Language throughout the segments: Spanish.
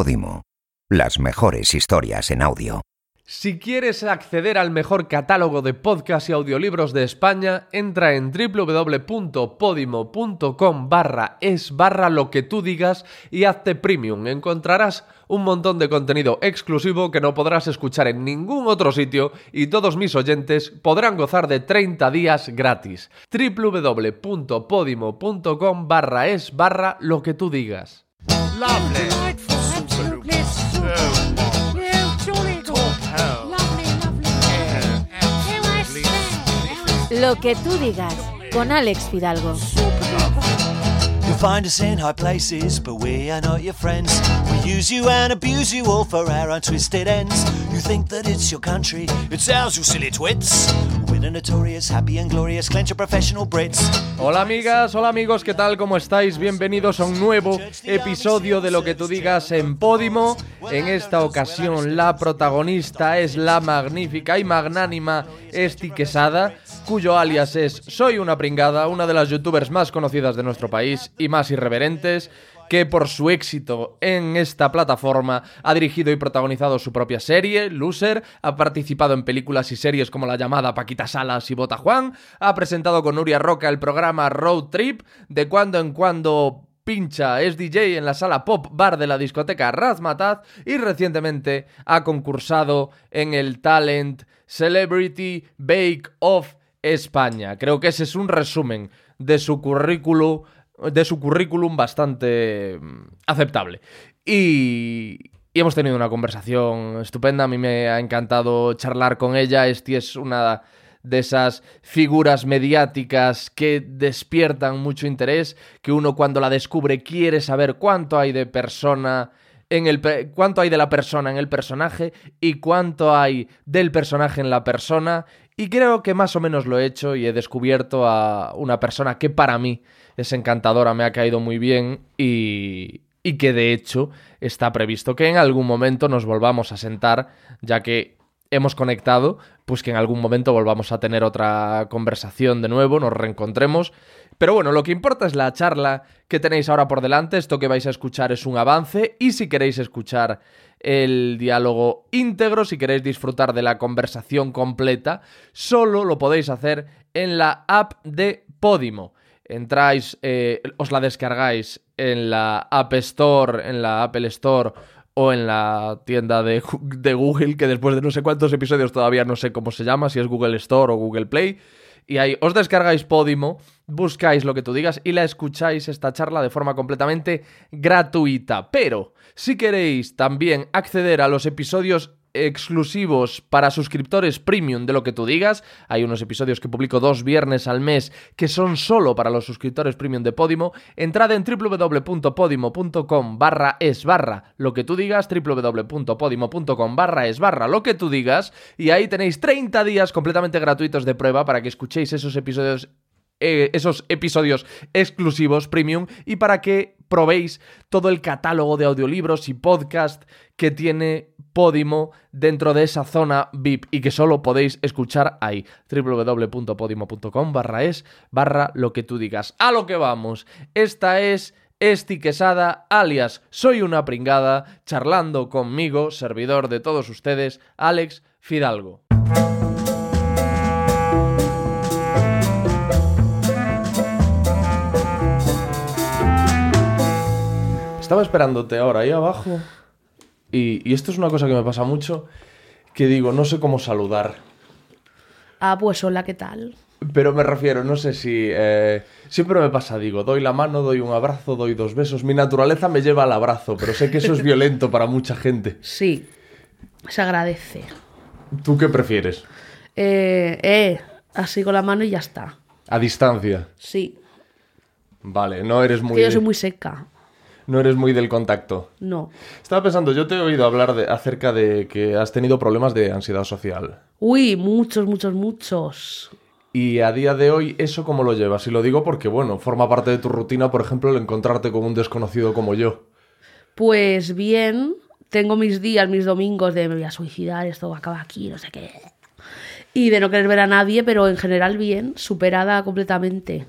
Podimo. Las mejores historias en audio. Si quieres acceder al mejor catálogo de podcasts y audiolibros de España, entra en www.podimo.com barra es barra lo que tú digas y hazte premium. Encontrarás un montón de contenido exclusivo que no podrás escuchar en ningún otro sitio y todos mis oyentes podrán gozar de 30 días gratis. www.podimo.com barra es barra lo que tú digas. Lo que tú digas con Alex Fidalgo. You'll find us in high places, but we are not your friends. We use you and abuse you all for our own twisted ends. You think that it's your country, it's ours, you silly twits. Hola amigas, hola amigos, ¿qué tal? ¿Cómo estáis? Bienvenidos a un nuevo episodio de Lo que tú digas en Podimo. En esta ocasión la protagonista es la magnífica y magnánima Esti Quesada, cuyo alias es Soy una pringada, una de las youtubers más conocidas de nuestro país y más irreverentes que por su éxito en esta plataforma ha dirigido y protagonizado su propia serie, Loser, ha participado en películas y series como La llamada Paquita Salas y Bota Juan, ha presentado con Nuria Roca el programa Road Trip, de cuando en cuando pincha, es DJ en la sala Pop Bar de la discoteca Razmataz y recientemente ha concursado en el Talent Celebrity Bake Off España. Creo que ese es un resumen de su currículum de su currículum bastante mm, aceptable. Y, y hemos tenido una conversación estupenda, a mí me ha encantado charlar con ella, Esti es una de esas figuras mediáticas que despiertan mucho interés, que uno cuando la descubre quiere saber cuánto hay de persona en el cuánto hay de la persona en el personaje y cuánto hay del personaje en la persona. Y creo que más o menos lo he hecho y he descubierto a una persona que para mí es encantadora, me ha caído muy bien y, que de hecho está previsto que en algún momento nos volvamos a sentar, ya que hemos conectado, pues que en algún momento volvamos a tener otra conversación de nuevo, nos reencontremos. Pero bueno, lo que importa es la charla que tenéis ahora por delante. Esto que vais a escuchar es un avance y si queréis escuchar el diálogo íntegro, si queréis disfrutar de la conversación completa, solo lo podéis hacer en la app de Podimo. Entráis, eh, os la descargáis en la App Store, en la Apple Store o en la tienda de, de Google, que después de no sé cuántos episodios todavía no sé cómo se llama, si es Google Store o Google Play. Y ahí os descargáis Podimo, buscáis lo que tú digas y la escucháis esta charla de forma completamente gratuita. Pero si queréis también acceder a los episodios exclusivos para suscriptores premium de lo que tú digas. Hay unos episodios que publico dos viernes al mes que son solo para los suscriptores premium de Podimo. Entrad en www.podimo.com barra es barra lo que tú digas, www.podimo.com barra es barra lo que tú digas y ahí tenéis 30 días completamente gratuitos de prueba para que escuchéis esos episodios eh, esos episodios exclusivos premium y para que probéis todo el catálogo de audiolibros y podcast que tiene Podimo dentro de esa zona VIP y que solo podéis escuchar ahí www.podimo.com barra es barra lo que tú digas a lo que vamos esta es Esti Quesada, alias Soy una pringada, charlando conmigo, servidor de todos ustedes, Alex Fidalgo. Estaba esperándote ahora ahí abajo. Y, y esto es una cosa que me pasa mucho. Que digo, no sé cómo saludar. Ah, pues hola, ¿qué tal? Pero me refiero, no sé si... eh, siempre me pasa, digo, doy la mano, doy un abrazo, doy dos besos. Mi naturaleza me lleva al abrazo, pero sé que eso es violento para mucha gente. Sí, se agradece. ¿Tú qué prefieres? Eh, eh, así con la mano y ya está. A distancia. Sí, Vale, no eres muy... que yo soy muy seca. No eres muy del contacto. No. Estaba pensando, yo te he oído hablar de, acerca de que has tenido problemas de ansiedad social. Uy, muchos, muchos, muchos. Y a día de hoy, ¿eso cómo lo llevas? Y lo digo porque, bueno, forma parte de tu rutina, por ejemplo, el encontrarte con un desconocido como yo. Pues bien, tengo mis días, mis domingos de me voy a suicidar, esto acaba aquí, no sé qué. Y de no querer ver a nadie, pero en general bien, superada completamente.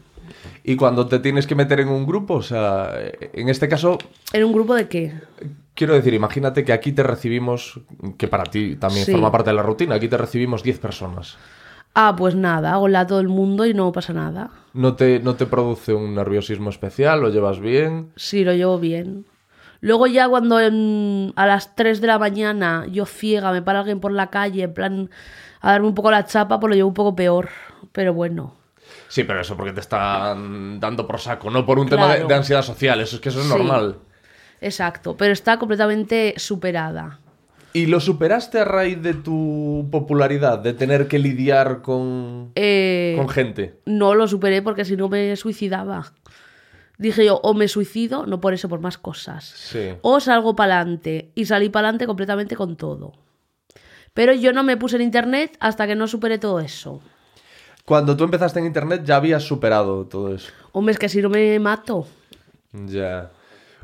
Y cuando te tienes que meter en un grupo, o sea, en este caso, ¿En un grupo de qué? Quiero decir, imagínate que aquí te recibimos, que para ti también Sí. forma parte de la rutina, aquí te recibimos 10 personas. Ah, pues nada, hola a todo el mundo y no pasa nada. ¿No te, ¿No te produce un nerviosismo especial? ¿Lo llevas bien? Sí, lo llevo bien. Luego ya cuando en- a las 3 de la mañana yo ciega, me para alguien por la calle, en plan a darme un poco la chapa, pues lo llevo un poco peor. Pero bueno. Sí, pero eso porque te están dando por saco, no por un tema de, ansiedad social, eso es que eso es Sí. normal. Exacto, pero está completamente superada. ¿Y lo superaste a raíz de tu popularidad, de tener que lidiar con, Eh, con gente? no lo superé porque si no me suicidaba. Dije yo, o me suicido, no por eso, por más cosas. Sí. O salgo para adelante. Y salí para adelante completamente con todo. Pero yo no me puse en internet hasta que no superé todo eso. Cuando tú empezaste en internet ya habías superado todo eso. Hombre, es que si no me mato. Ya.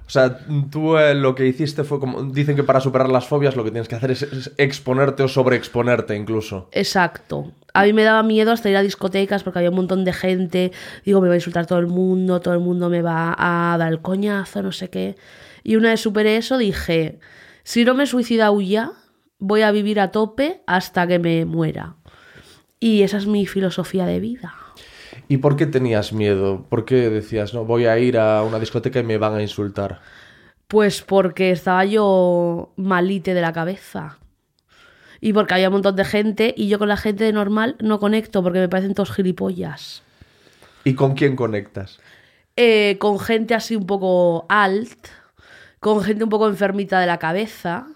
O sea, tú eh, lo que hiciste fue como... Dicen que para superar las fobias lo que tienes que hacer es, es exponerte o sobreexponerte incluso. Exacto. A mí me daba miedo hasta ir a discotecas porque había un montón de gente. Digo, me va a insultar todo el mundo, todo el mundo me va a dar el coñazo, no sé qué. Y una vez superé eso, dije, si no me he suicidado ya, voy a vivir a tope hasta que me muera. Y esa es mi filosofía de vida. ¿Y por qué tenías miedo? ¿Por qué decías, no, voy a ir a una discoteca y me van a insultar? Pues porque estaba yo malite de la cabeza. Y porque había un montón de gente y yo con la gente de normal no conecto porque me parecen todos gilipollas. ¿Y con quién conectas? eh, con gente así un poco alt, con gente un poco enfermita de la cabeza,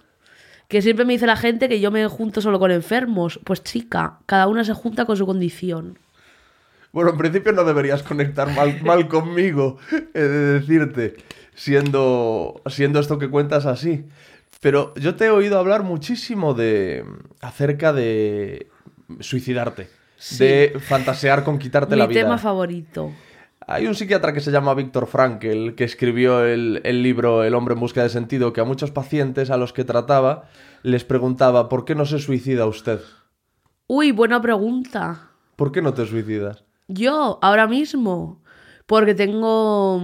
que siempre me dice la gente que yo me junto solo con enfermos. Pues chica, cada una se junta con su condición. Bueno, en principio no deberías conectar mal, mal conmigo, he de decirte, siendo, siendo esto que cuentas así. Pero yo te he oído hablar muchísimo de acerca de suicidarte, de fantasear con quitarte Mi la vida. tema favorito. Hay un psiquiatra que se llama Víctor Frankl que escribió el, el libro El hombre en busca de sentido, que a muchos pacientes a los que trataba les preguntaba ¿por qué no se suicida usted? Uy, buena pregunta. ¿Por qué no te suicidas? Yo, ahora mismo, porque tengo,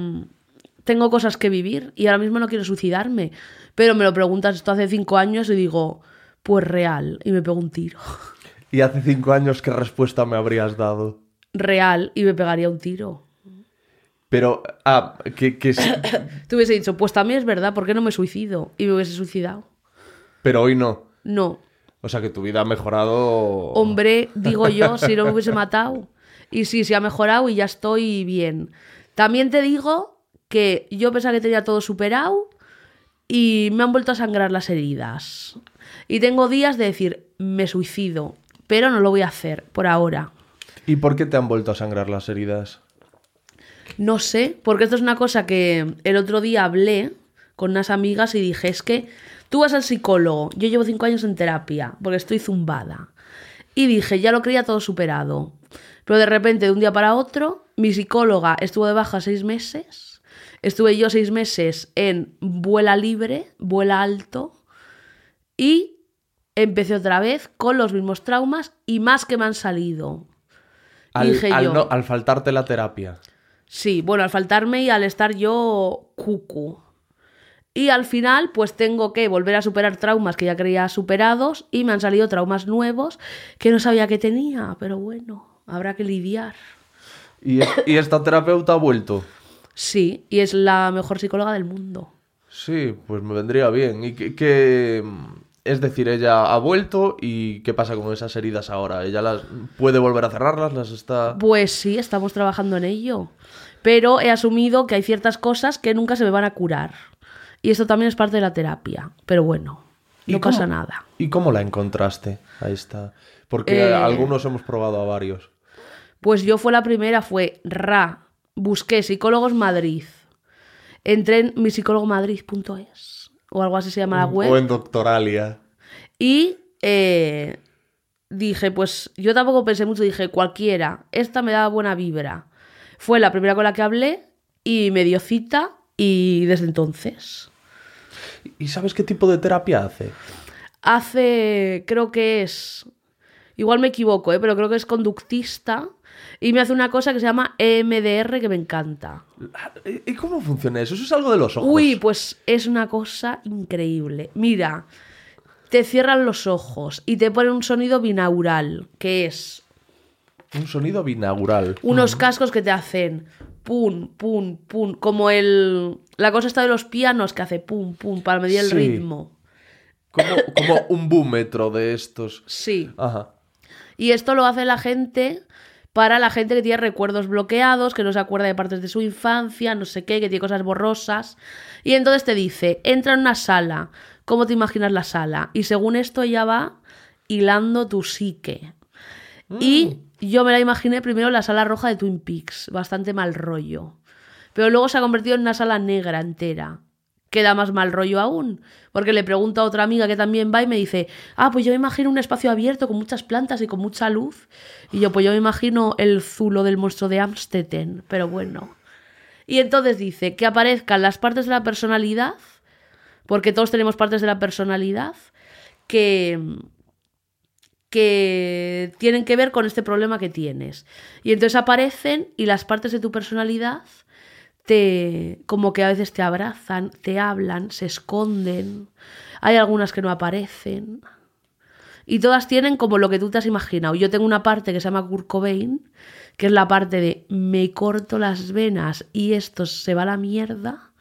tengo cosas que vivir y ahora mismo no quiero suicidarme. Pero me lo preguntas esto hace cinco años y digo, pues real, y me pego un tiro. Y hace cinco años, ¿qué respuesta me habrías dado? Real, y me pegaría un tiro. Pero, ah, que, que sí, Te hubiese dicho, pues también es verdad, ¿por qué no me suicido? Y me hubiese suicidado. pero hoy no. No. O sea que tu vida ha mejorado. Hombre, digo yo, si no me hubiese matado. Y sí, se ha mejorado y ya estoy bien. También te digo que yo pensaba que tenía todo superado y me han vuelto a sangrar las heridas. Y tengo días de decir, me suicido, pero no lo voy a hacer por ahora. ¿Y por qué te han vuelto a sangrar las heridas? No sé, porque esto es una cosa que el otro día hablé con unas amigas y dije, es que tú vas al psicólogo, yo llevo cinco años en terapia, porque estoy zumbada. Y dije, ya lo creía todo superado. Pero de repente, de un día para otro, mi psicóloga estuvo de baja seis meses, estuve yo seis meses en vuela libre, vuela alto, y empecé otra vez con los mismos traumas y más que me han salido. Al, dije al yo, no- al faltarte la terapia. Sí, bueno, al faltarme y al estar yo cucu. Y al final, pues tengo que volver a superar traumas que ya creía superados y me han salido traumas nuevos que no sabía que tenía, pero bueno, habrá que lidiar. ¿Y, es- y esta terapeuta ha vuelto? Sí, y es la mejor psicóloga del mundo. Sí, pues me vendría bien. ¿Y qué, qué- Es decir, ella ha vuelto y ¿qué pasa con esas heridas ahora? ¿Ella las puede volver a cerrarlas? ¿Las está...? Pues sí, estamos trabajando en ello. Pero he asumido que hay ciertas cosas que nunca se me van a curar. Y esto también es parte de la terapia. Pero bueno, ¿Y no cómo- pasa nada. ¿Y cómo la encontraste? Ahí está. Porque Eh, algunos hemos probado a varios. Pues yo fue la primera, fue RA. Busqué psicólogos Madrid. Entré en misicólogomadrid.es o algo así se llama la web. O en Doctoralia. Y eh, dije, pues yo tampoco pensé mucho, dije, cualquiera, esta me da buena vibra. Fue la primera con la que hablé y me dio cita y desde entonces. ¿Y sabes qué tipo de terapia hace? Hace, creo que es, igual me equivoco, ¿eh? pero creo que es conductista, Y me hace una cosa que se llama EMDR que me encanta. ¿Y cómo funciona eso? Eso es algo de los ojos. Uy, pues es una cosa increíble. Mira, te cierran los ojos y te ponen un sonido binaural, que es Un sonido binaural. unos cascos que te hacen pum, pum, pum, como el la cosa está de los pianos que hace pum, pum para medir el Sí. ritmo. Como, como un búmetro de estos. Sí. Ajá. Y esto lo hace la gente para la gente que tiene recuerdos bloqueados, que no se acuerda de partes de su infancia, no sé qué, que tiene cosas borrosas. Y entonces te dice, entra en una sala, ¿cómo te imaginas la sala? Y según esto ella va hilando tu psique. Y yo me la imaginé primero en la sala roja de Twin Peaks, bastante mal rollo. Pero luego se ha convertido en una sala negra entera. Queda más mal rollo aún, porque le pregunto a otra amiga que también va y me dice, ah, pues yo me imagino un espacio abierto con muchas plantas y con mucha luz. Y yo, pues yo me imagino el zulo del monstruo de Amstetten, pero bueno. Y entonces dice que aparezcan las partes de la personalidad, porque todos tenemos partes de la personalidad, que, que tienen que ver con este problema que tienes. Y entonces aparecen y las partes de tu personalidad te como que a veces te abrazan, te hablan, se esconden. Hay algunas que no aparecen. Y todas tienen como lo que tú te has imaginado. Yo tengo una parte que se llama Kurt Cobain, que es la parte de me corto las venas y esto se va a la mierda.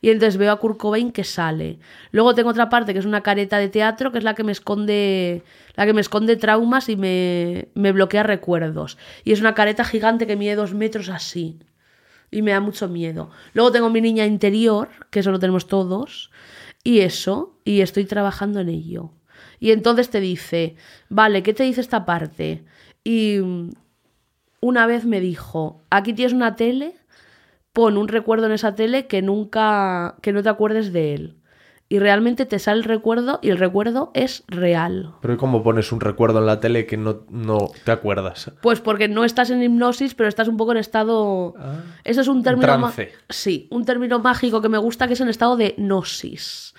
Y entonces veo a Kurt Cobain que sale. Luego tengo otra parte que es una careta de teatro, que es la que me esconde, la que me esconde traumas y me, me bloquea recuerdos. Y es una careta gigante que mide dos metros así. Y me da mucho miedo. Luego tengo mi niña interior, que eso lo tenemos todos. Y eso, y estoy trabajando en ello. Y entonces te dice, vale, ¿qué te dice esta parte? Y mm, una vez me dijo, aquí tienes una tele, pon un recuerdo en esa tele que nunca, que no te acuerdes de él. Y realmente te sale el recuerdo y el recuerdo es real. Pero ¿y cómo pones un recuerdo en la tele que no, no te acuerdas? Pues porque no estás en hipnosis, pero estás un poco en estado. Eso es un término. Sí, un término mágico que me gusta que es en estado de gnosis.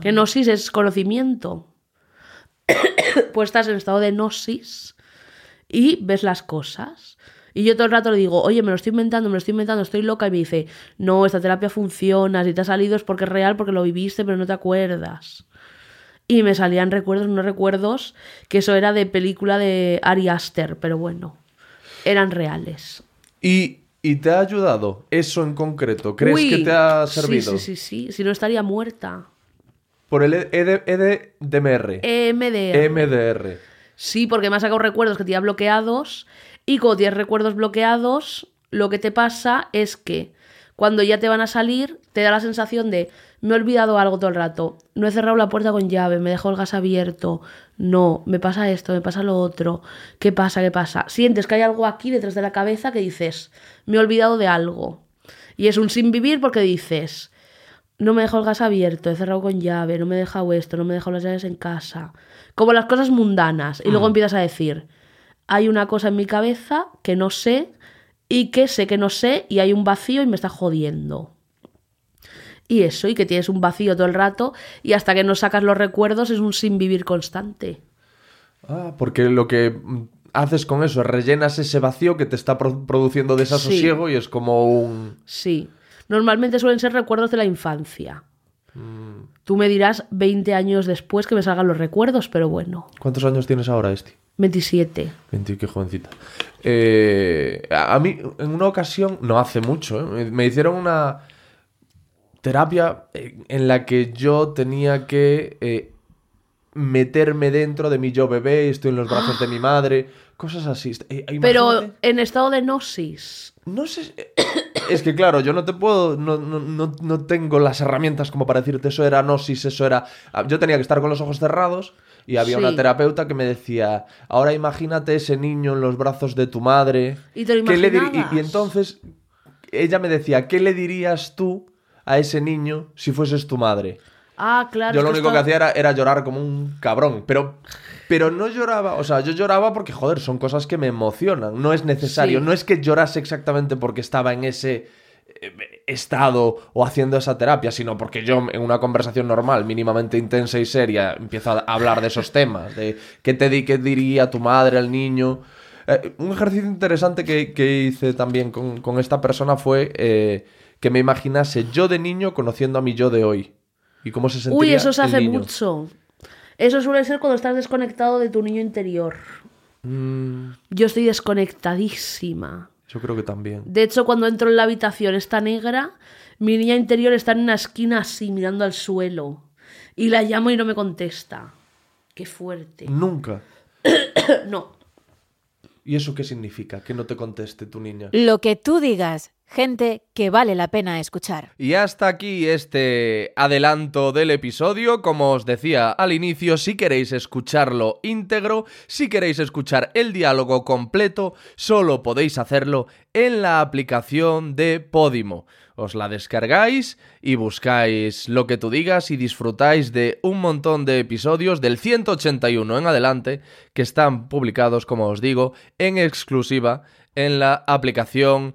Que gnosis es conocimiento. pues estás en estado de gnosis y ves las cosas. Y yo todo el rato le digo, oye, me lo estoy inventando, me lo estoy inventando, estoy loca. Y me dice, no, esta terapia funciona, si te ha salido es porque es real, porque lo viviste, pero no te acuerdas. Y me salían recuerdos, no recuerdos, que eso era de película de Ari Aster, pero bueno, eran reales. ¿Y, y te ha ayudado eso en concreto? ¿Crees Uy, que te ha sí, servido? Sí, sí, sí, si no estaría muerta. Por el E ED, EDMR. EMDR. EMDR. Sí, porque me ha sacado recuerdos que tenía bloqueados. Y cuando tienes recuerdos bloqueados, lo que te pasa es que cuando ya te van a salir, te da la sensación de me he olvidado algo todo el rato. No he cerrado la puerta con llave, me dejo el gas abierto. No, me pasa esto, me pasa lo otro. ¿Qué pasa? ¿Qué pasa? Sientes que hay algo aquí detrás de la cabeza que dices, me he olvidado de algo. Y es un sin vivir porque dices, no me dejo el gas abierto, he cerrado con llave, no me he dejado esto, no me he dejado las llaves en casa. Como las cosas mundanas. Y luego empiezas a decir, hay una cosa en mi cabeza que no sé y que sé que no sé y hay un vacío y me está jodiendo. Y eso, y que tienes un vacío todo el rato y hasta que no sacas los recuerdos es un sin vivir constante. Ah, porque lo que mm, haces con eso es rellenas ese vacío que te está pro- produciendo desasosiego y es como un... Sí. Normalmente suelen ser recuerdos de la infancia. Tú me dirás 20 años después que me salgan los recuerdos, pero bueno, ¿Cuántos años tienes ahora, Esti? 27. 20, qué jovencita. Eh, a mí, en una ocasión, no hace mucho, ¿eh? me- hicieron una terapia eh, en la que yo tenía que eh, meterme dentro de mi yo bebé, estoy en los brazos de mi madre, cosas así. Pero en estado de gnosis. No sé. Es que claro, yo no te puedo. No, no, no, no tengo las herramientas como para decirte eso era gnosis, eso era. Ah, Yo tenía que estar con los ojos cerrados y había Sí. una terapeuta que me decía: Ahora imagínate ese niño en los brazos de tu madre. ¿Y te lo ¿Qué le diri-?" imaginabas? y, y entonces ella me decía: ¿Qué le dirías tú a ese niño si fueses tu madre? Ah, claro. Yo lo único que hacía era, era llorar como un cabrón. Pero, pero no lloraba, o sea, yo lloraba porque, joder, son cosas que me emocionan. No es necesario. Sí. No es que llorase exactamente porque estaba en ese eh, estado o haciendo esa terapia, sino porque yo en una conversación normal, mínimamente intensa y seria, empiezo a hablar de esos temas. De qué te di, qué diría tu madre al niño. Eh, un ejercicio interesante que, que hice también con, con esta persona fue eh, que me imaginase yo de niño conociendo a mi yo de hoy. Y cómo se sentiría Uy, eso se hace niño. mucho. Eso suele ser cuando estás desconectado de tu niño interior. Mm, Yo estoy desconectadísima. yo creo que también. De hecho, cuando entro en la habitación está negra, mi niña interior está en una esquina así, mirando al suelo. Y la llamo y no me contesta. Qué fuerte. Nunca. No. ¿Y eso qué significa? Que no te conteste tu niña. Lo que tú digas, gente que vale la pena escuchar. Y hasta aquí este adelanto del episodio. Como os decía al inicio, si queréis escucharlo íntegro, si queréis escuchar el diálogo completo, solo podéis hacerlo en la aplicación de Podimo. Os la descargáis y buscáis lo que tú digas y disfrutáis de un montón de episodios del 181 en adelante que están publicados, como os digo, en exclusiva en la aplicación